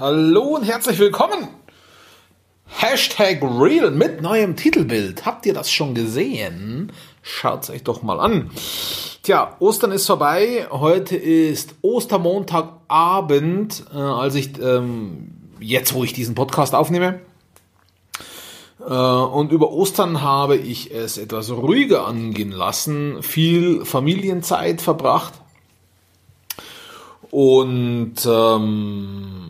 Hallo und herzlich willkommen. Hashtag Real mit neuem Titelbild. Habt ihr das schon gesehen? Schaut es euch doch mal an. Tja, Ostern ist vorbei. Heute ist Ostermontagabend, äh, als ich ähm, jetzt, wo ich diesen Podcast aufnehme. Äh, und über Ostern habe ich es etwas ruhiger angehen lassen, viel Familienzeit verbracht. Und ähm,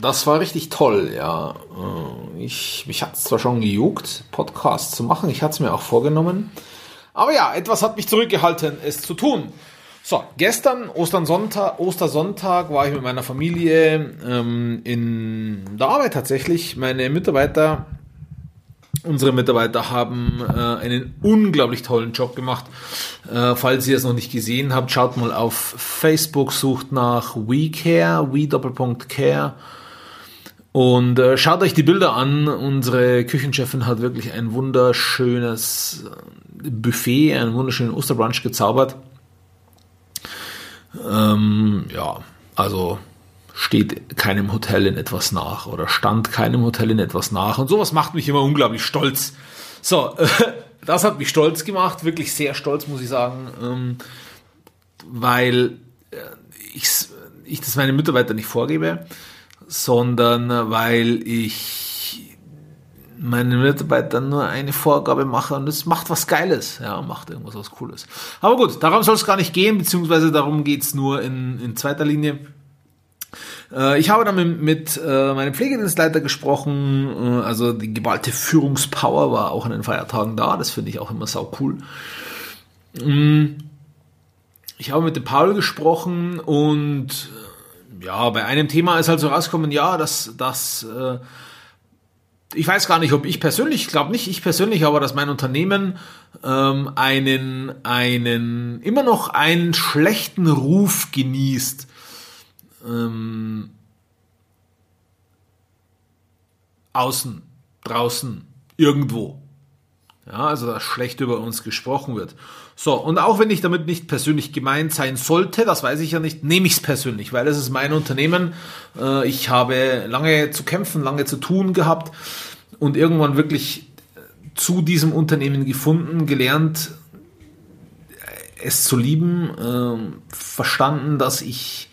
das war richtig toll, ja. Äh, ich, mich hat es zwar schon gejuckt, Podcasts zu machen, ich hatte es mir auch vorgenommen. Aber ja, etwas hat mich zurückgehalten, es zu tun. So, gestern, Ostersonntag, Ostersonntag, war ich mit meiner Familie ähm, in der Arbeit tatsächlich. Meine Mitarbeiter, unsere Mitarbeiter haben äh, einen unglaublich tollen Job gemacht. Äh, falls ihr es noch nicht gesehen habt, schaut mal auf Facebook, sucht nach WeCare, We-Care. Und äh, schaut euch die Bilder an. Unsere Küchenchefin hat wirklich ein wunderschönes Buffet, einen wunderschönen Osterbrunch gezaubert. Ähm, ja, also steht keinem Hotel in etwas nach oder stand keinem Hotel in etwas nach. Und sowas macht mich immer unglaublich stolz. So, äh, das hat mich stolz gemacht, wirklich sehr stolz, muss ich sagen, ähm, weil äh, ich, ich das meinen Mitarbeitern nicht vorgebe, sondern weil ich meinen Mitarbeitern nur eine Vorgabe mache und es macht was Geiles, ja, macht irgendwas was Cooles. Aber gut, darum soll es gar nicht gehen, beziehungsweise darum geht's nur in, in zweiter Linie. Äh, ich habe dann mit, äh, meinem Pflegedienstleiter gesprochen, äh, also die geballte Führungspower war auch an den Feiertagen da, das finde ich auch immer sau cool. Mm. Ich habe mit dem Paul gesprochen und ja, bei einem Thema ist halt so rausgekommen, ja, dass, dass äh, ich weiß gar nicht, ob ich persönlich, ich glaube nicht ich persönlich, aber dass mein Unternehmen ähm, einen, einen, immer noch einen schlechten Ruf genießt. Ähm, außen, draußen, irgendwo. Ja, also dass schlecht über uns gesprochen wird. So, und auch wenn ich damit nicht persönlich gemeint sein sollte, das weiß ich ja nicht, nehme ich es persönlich, weil es ist mein Unternehmen. Äh, ich habe lange zu kämpfen, lange zu tun gehabt und irgendwann wirklich zu diesem Unternehmen gefunden, gelernt, es zu lieben, äh, verstanden, dass ich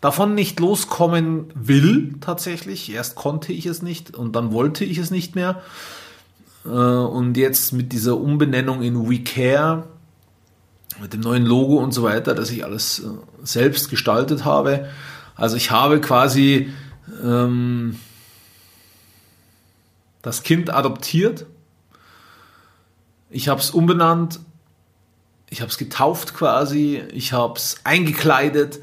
davon nicht loskommen will, tatsächlich. Erst konnte ich es nicht und dann wollte ich es nicht mehr. Äh, und jetzt mit dieser Umbenennung in We Care, mit dem neuen Logo und so weiter, dass ich alles äh, selbst gestaltet habe. Also ich habe quasi ähm, das Kind adoptiert. Ich habe es umbenannt. Ich habe es getauft quasi. Ich habe es eingekleidet.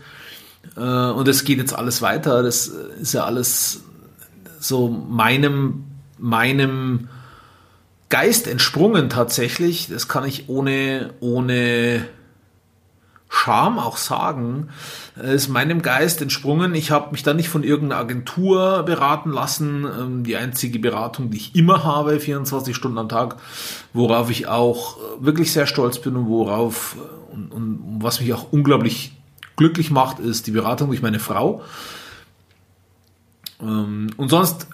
Äh, und es geht jetzt alles weiter. Das ist ja alles so meinem, meinem Geist entsprungen tatsächlich. Das kann ich ohne, ohne Charme auch sagen, ist meinem Geist entsprungen. Ich habe mich da nicht von irgendeiner Agentur beraten lassen. Ähm, die einzige Beratung, die ich immer habe, 24 Stunden am Tag, worauf ich auch wirklich sehr stolz bin und worauf und, und was mich auch unglaublich glücklich macht, ist die Beratung durch meine Frau. Ähm, und sonst,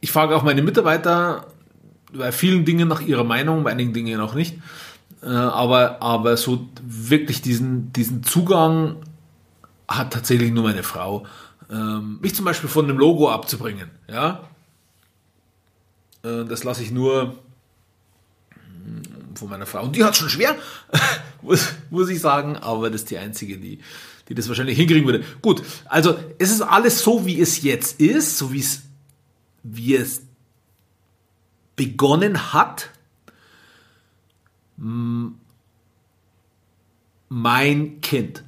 ich frage auch meine Mitarbeiter bei vielen Dingen nach ihrer Meinung, bei einigen Dingen auch nicht. Äh, aber, aber so wirklich diesen, diesen Zugang hat tatsächlich nur meine Frau. Ähm, mich zum Beispiel von einem Logo abzubringen. Ja? Äh, das lasse ich nur hm, von meiner Frau. Und die hat schon schwer, muss, muss ich sagen, aber das ist die einzige, die, die das wahrscheinlich hinkriegen würde. Gut, also es ist alles so, wie es jetzt ist, so wie es, wie es begonnen hat mein Kind.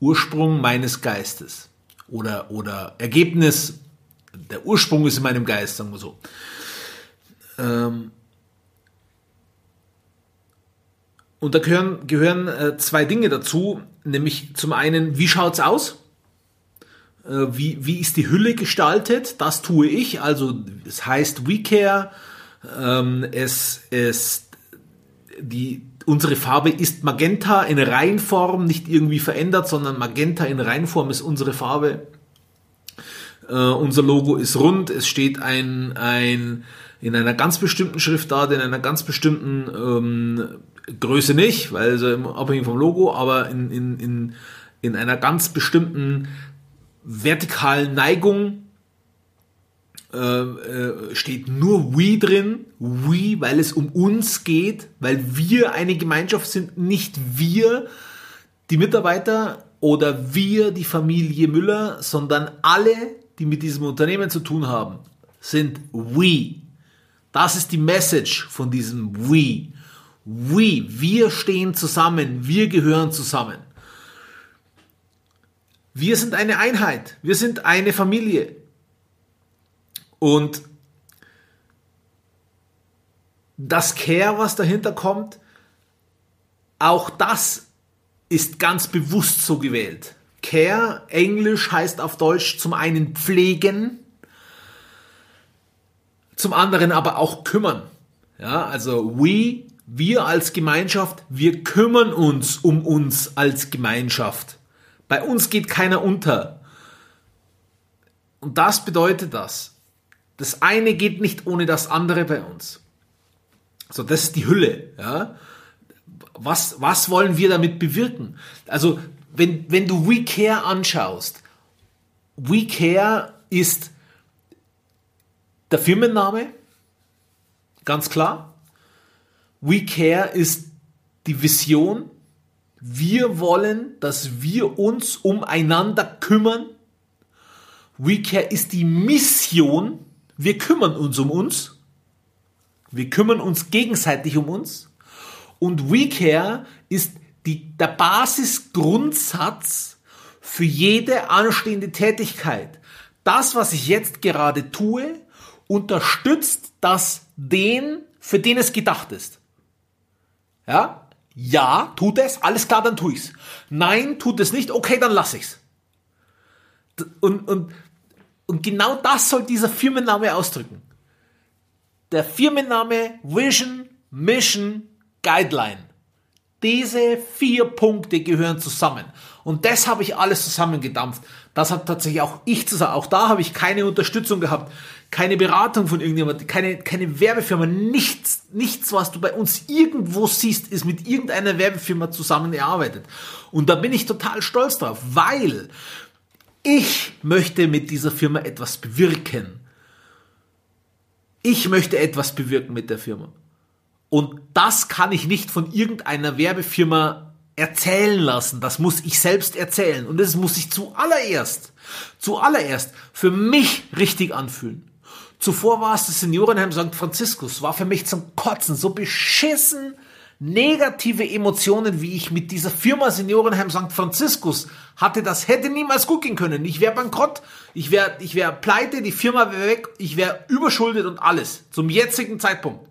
Ursprung meines Geistes. Oder, oder Ergebnis, der Ursprung ist in meinem Geist, sagen wir so. Ähm, und da gehören, gehören äh, zwei Dinge dazu, nämlich zum einen, wie schaut es aus? Äh, wie, wie ist die Hülle gestaltet? Das tue ich. Also es heißt WeCare. Ähm, es ist die, unsere Farbe ist Magenta in Reinform, nicht irgendwie verändert, sondern Magenta in Reinform ist unsere Farbe. Äh, unser Logo ist rund. Es steht ein, ein in einer ganz bestimmten Schriftart, in einer ganz bestimmten ähm, Größe nicht, weil also abhängig vom Logo, aber in, in, in, in einer ganz bestimmten vertikalen Neigung äh, äh, steht nur we drin, we, weil es um uns geht, weil wir eine Gemeinschaft sind, nicht wir, die Mitarbeiter oder wir, die Familie Müller, sondern alle, die mit diesem Unternehmen zu tun haben, sind we. Das ist die Message von diesem we. We, wir stehen zusammen, wir gehören zusammen. Wir sind eine Einheit, wir sind eine Familie. Und das Care, was dahinter kommt, auch das ist ganz bewusst so gewählt. Care, Englisch heißt auf Deutsch zum einen pflegen, zum anderen aber auch kümmern. Ja, also we, wir als Gemeinschaft, wir kümmern uns um uns als Gemeinschaft. Bei uns geht keiner unter. Und das bedeutet das. Das eine geht nicht ohne das andere bei uns. So, das ist die Hülle. Ja? Was, was wollen wir damit bewirken? Also, wenn, wenn du We Care anschaust, We Care ist der Firmenname, ganz klar. We Care ist die Vision. Wir wollen, dass wir uns umeinander kümmern. We Care ist die Mission. Wir kümmern uns um uns. Wir kümmern uns gegenseitig um uns. Und We Care ist die, der Basisgrundsatz für jede anstehende Tätigkeit. Das, was ich jetzt gerade tue, unterstützt das den, für den es gedacht ist. Ja? Ja, tut es, alles klar, dann tu ich's. Nein, tut es nicht, okay, dann lass ich's. Und, und, und genau das soll dieser Firmenname ausdrücken. Der Firmenname Vision, Mission, Guideline. Diese vier Punkte gehören zusammen. Und das habe ich alles zusammengedampft. Das hat tatsächlich auch ich zusammen. Auch da habe ich keine Unterstützung gehabt, keine Beratung von irgendjemand, keine, keine Werbefirma, nichts, nichts, was du bei uns irgendwo siehst, ist mit irgendeiner Werbefirma zusammen erarbeitet. Und da bin ich total stolz drauf, weil ich möchte mit dieser Firma etwas bewirken. Ich möchte etwas bewirken mit der Firma. Und das kann ich nicht von irgendeiner Werbefirma erzählen lassen. Das muss ich selbst erzählen. Und das muss ich zuallererst, zuallererst für mich richtig anfühlen. Zuvor war es das Seniorenheim St. Franziskus, war für mich zum Kotzen, so beschissen negative Emotionen, wie ich mit dieser Firma Seniorenheim St. Franziskus hatte, das hätte niemals gut gehen können. Ich wäre bankrott, ich wäre ich wär pleite, die Firma wäre weg, ich wäre überschuldet und alles. Zum jetzigen Zeitpunkt.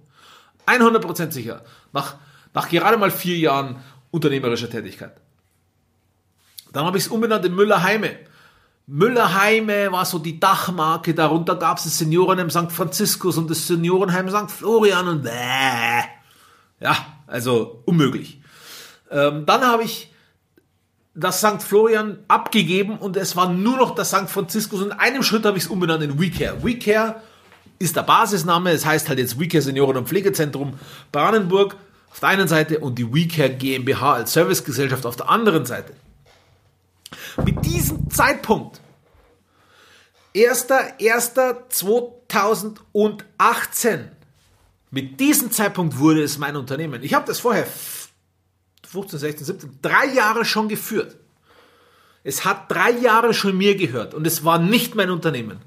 100% sicher. Nach, nach gerade mal vier Jahren unternehmerischer Tätigkeit. Dann habe ich es umbenannt in Müllerheime. Müllerheime war so die Dachmarke, darunter gab es das Seniorenheim St. Franziskus und das Seniorenheim St. Florian und äh, ja, also unmöglich. Ähm, dann habe ich das St. Florian abgegeben und es war nur noch das St. Franziskus und in einem Schritt habe ich es umbenannt in WeCare. WeCare ist der Basisname, es heißt halt jetzt WeCare Senioren- und Pflegezentrum Brandenburg auf der einen Seite und die WeCare GmbH als Servicegesellschaft auf der anderen Seite. Mit diesem Zeitpunkt, 1.1.2018, mit diesem Zeitpunkt wurde es mein Unternehmen. Ich habe das vorher 15, 16, 17, drei Jahre schon geführt. Es hat drei Jahre schon mir gehört und es war nicht mein Unternehmen.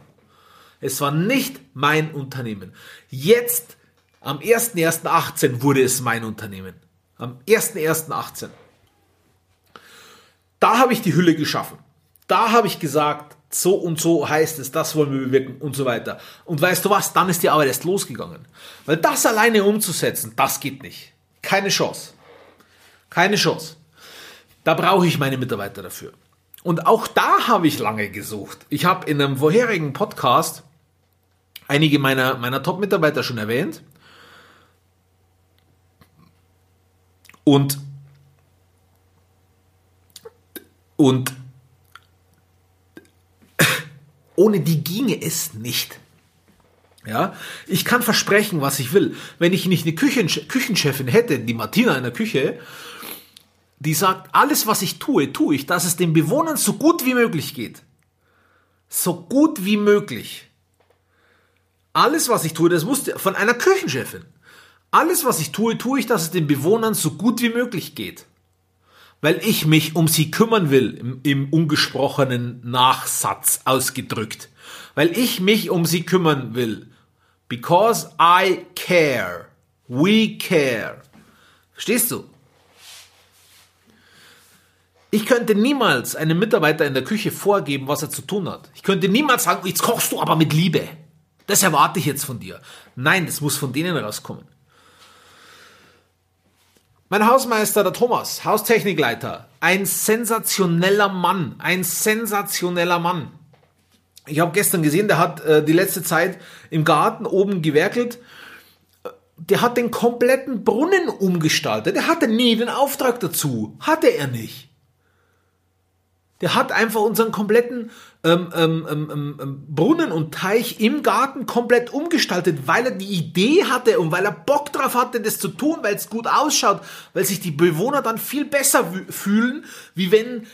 Es war nicht mein Unternehmen. Jetzt, am 1.1.18 wurde es mein Unternehmen. Am 1.1.18. Da habe ich die Hülle geschaffen. Da habe ich gesagt, so und so heißt es, das wollen wir bewirken und so weiter. Und weißt du was, dann ist die Arbeit erst losgegangen. Weil das alleine umzusetzen, das geht nicht. Keine Chance. Keine Chance. Da brauche ich meine Mitarbeiter dafür. Und auch da habe ich lange gesucht. Ich habe in einem vorherigen Podcast einige meiner, meiner Top-Mitarbeiter schon erwähnt. Und, und Ohne die ginge es nicht. Ja, ich kann versprechen, was ich will. Wenn ich nicht eine Küchen Küchenchefin hätte, die Martina in der Küche, die sagt, alles, was ich tue, tue ich, dass es den Bewohnern so gut wie möglich geht. So gut wie möglich. Alles, was ich tue, das muss von einer Küchenchefin. Alles, was ich tue, tue ich, dass es den Bewohnern so gut wie möglich geht. Weil ich mich um sie kümmern will, im, im ungesprochenen Nachsatz ausgedrückt. Weil ich mich um sie kümmern will. Because I care. We care. Verstehst du? Ich könnte niemals einem Mitarbeiter in der Küche vorgeben, was er zu tun hat. Ich könnte niemals sagen, jetzt kochst du aber mit Liebe. Das erwarte ich jetzt von dir. Nein, das muss von denen rauskommen. Mein Hausmeister, der Thomas, Haustechnikleiter, ein sensationeller Mann, ein sensationeller Mann. Ich habe gestern gesehen, der hat äh, die letzte Zeit im Garten oben gewerkelt. Der hat den kompletten Brunnen umgestaltet. Der hatte nie den Auftrag dazu. Hatte er nicht. Der hat einfach unseren kompletten ähm, ähm, ähm, ähm, ähm Brunnen und Teich im Garten komplett umgestaltet, weil er die Idee hatte und weil er Bock drauf hatte, das zu tun, weil es gut ausschaut, weil sich die Bewohner dann viel besser fühlen, wie wenn,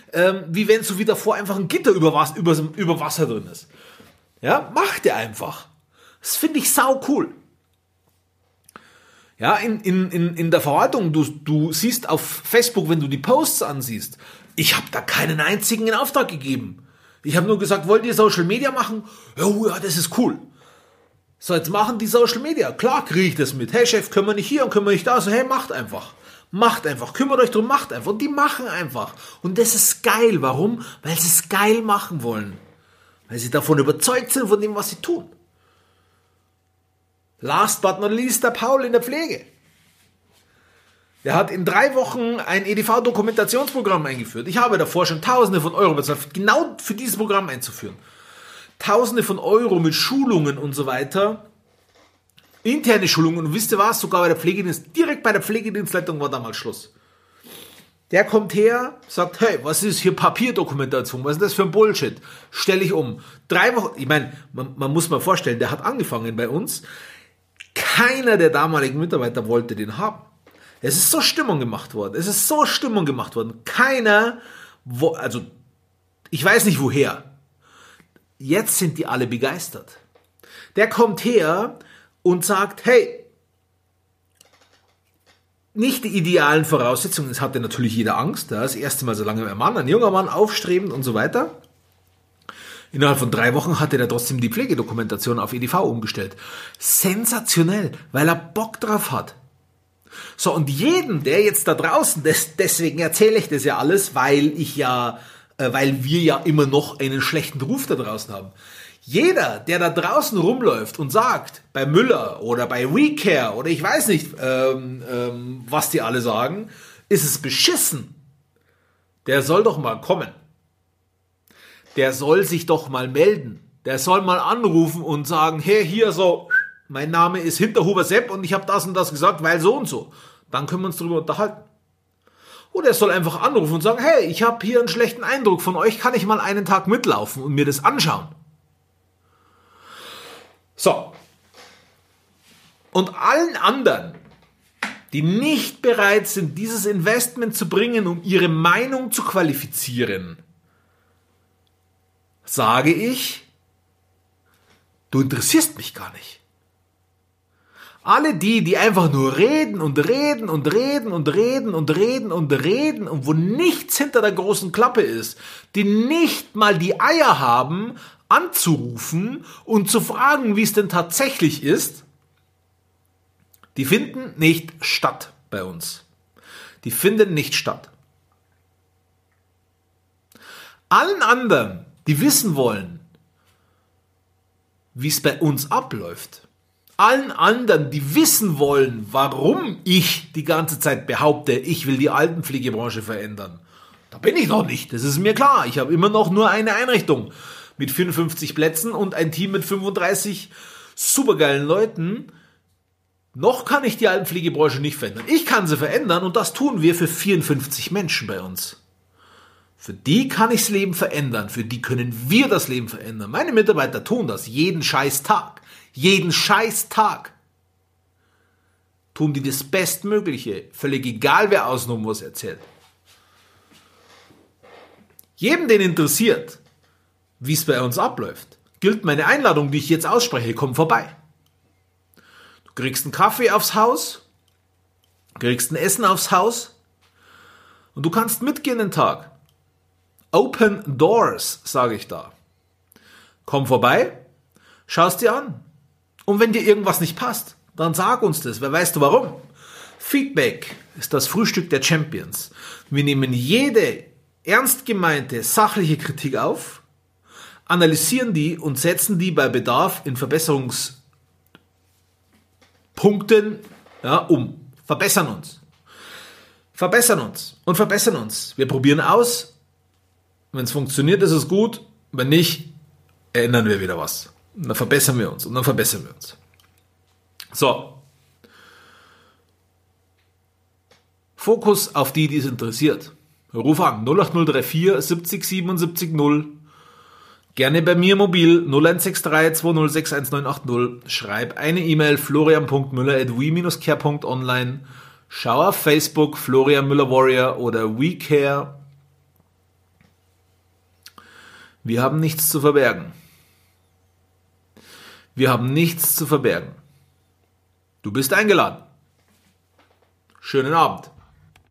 wie wenn so wie davor einfach ein Gitter über, was, über, über Wasser drin ist. Ja, macht er einfach. Das finde ich sau cool. Ja, in, in, in, in der Verwaltung, du, du siehst auf Facebook, wenn du die Posts ansiehst, ich habe da keinen einzigen in Auftrag gegeben. Ich habe nur gesagt, wollt ihr Social Media machen? Oh, ja, das ist cool. So, jetzt machen die Social Media. Klar kriege ich das mit. Hey Chef, können wir nicht hier und können wir nicht da? So, hey, macht einfach. Macht einfach. Kümmert euch drum, macht einfach. Und die machen einfach. Und das ist geil. Warum? Weil sie es geil machen wollen. Weil sie davon überzeugt sind, von dem, was sie tun. Last but not least, der Paul in der Pflege. Der hat in drei Wochen ein EDV-Dokumentationsprogramm eingeführt. Ich habe davor schon Tausende von Euro bezahlt, genau für dieses Programm einzuführen. Tausende von Euro mit Schulungen und so weiter. Interne Schulungen. Und wisst ihr was? Sogar bei der Pflegedienst, direkt bei der Pflegedienstleitung war damals Schluss. Der kommt her, sagt, hey, was ist hier Papierdokumentation? Was ist das für ein Bullshit? Stelle ich um. Drei Wochen, ich meine, man, man muss mal vorstellen, der hat angefangen bei uns. Keiner der damaligen Mitarbeiter wollte den haben. Es ist so Stimmung gemacht worden. Es ist so Stimmung gemacht worden. Keiner, wo, also ich weiß nicht woher. Jetzt sind die alle begeistert. Der kommt her und sagt, hey, nicht die idealen Voraussetzungen, es hatte natürlich jeder Angst, das erste Mal so lange ein Mann, ein junger Mann, aufstrebend und so weiter. Innerhalb von drei Wochen hatte er trotzdem die Pflegedokumentation auf EDV umgestellt. Sensationell, weil er Bock drauf hat. So, und jeden, der jetzt da draußen, das, deswegen erzähle ich das ja alles, weil ich ja, äh, weil wir ja immer noch einen schlechten Ruf da draußen haben. Jeder, der da draußen rumläuft und sagt, bei Müller oder bei WeCare oder ich weiß nicht, ähm, ähm, was die alle sagen, ist es beschissen. Der soll doch mal kommen. Der soll sich doch mal melden. Der soll mal anrufen und sagen, hey, hier so, mein Name ist Hinterhuber Sepp und ich habe das und das gesagt, weil so und so. Dann können wir uns darüber unterhalten. Oder er soll einfach anrufen und sagen, hey, ich habe hier einen schlechten Eindruck von euch, kann ich mal einen Tag mitlaufen und mir das anschauen? So. Und allen anderen, die nicht bereit sind, dieses Investment zu bringen, um ihre Meinung zu qualifizieren, sage ich, du interessierst mich gar nicht. Alle die, die einfach nur reden und reden und reden und reden und reden und reden und wo nichts hinter der großen Klappe ist, die nicht mal die Eier haben, anzurufen und zu fragen, wie es denn tatsächlich ist, die finden nicht statt bei uns. Die finden nicht statt. Allen anderen, die wissen wollen, wie es bei uns abläuft, allen anderen, die wissen wollen, warum ich die ganze Zeit behaupte, ich will die Altenpflegebranche verändern. Da bin ich noch nicht, das ist mir klar. Ich habe immer noch nur eine Einrichtung mit 54 Plätzen und ein Team mit 35 supergeilen Leuten. Noch kann ich die Altenpflegebranche nicht verändern. Ich kann sie verändern und das tun wir für 54 Menschen bei uns. Für die kann ich das Leben verändern, für die können wir das Leben verändern. Meine Mitarbeiter tun das jeden scheiß Tag. Jeden scheiß Tag tun die das Bestmögliche, völlig egal wer außenrum was erzählt. Jedem, den interessiert, wie es bei uns abläuft, gilt meine Einladung, die ich jetzt ausspreche, komm vorbei. Du kriegst einen Kaffee aufs Haus, kriegst ein Essen aufs Haus und du kannst mitgehen den Tag. Open Doors, sage ich da. Komm vorbei, schaust dir an. Und wenn dir irgendwas nicht passt, dann sag uns das. Wer weißt du warum? Feedback ist das Frühstück der Champions. Wir nehmen jede ernst gemeinte sachliche Kritik auf, analysieren die und setzen die bei Bedarf in Verbesserungspunkten ja, um. Verbessern uns. Verbessern uns und verbessern uns. Wir probieren aus. Wenn es funktioniert, ist es gut. Wenn nicht, ändern wir wieder was. Und dann verbessern wir uns und dann verbessern wir uns. So. Fokus auf die, die es interessiert. Ruf an 08034 70 77 0. Gerne bei mir mobil 0163 20611980. Schreib eine E-Mail florian.müller at we-care.online. Schau auf Facebook Florian Müller Warrior oder WeCare. Wir haben nichts zu verbergen. Wir haben nichts zu verbergen. Du bist eingeladen. Schönen Abend.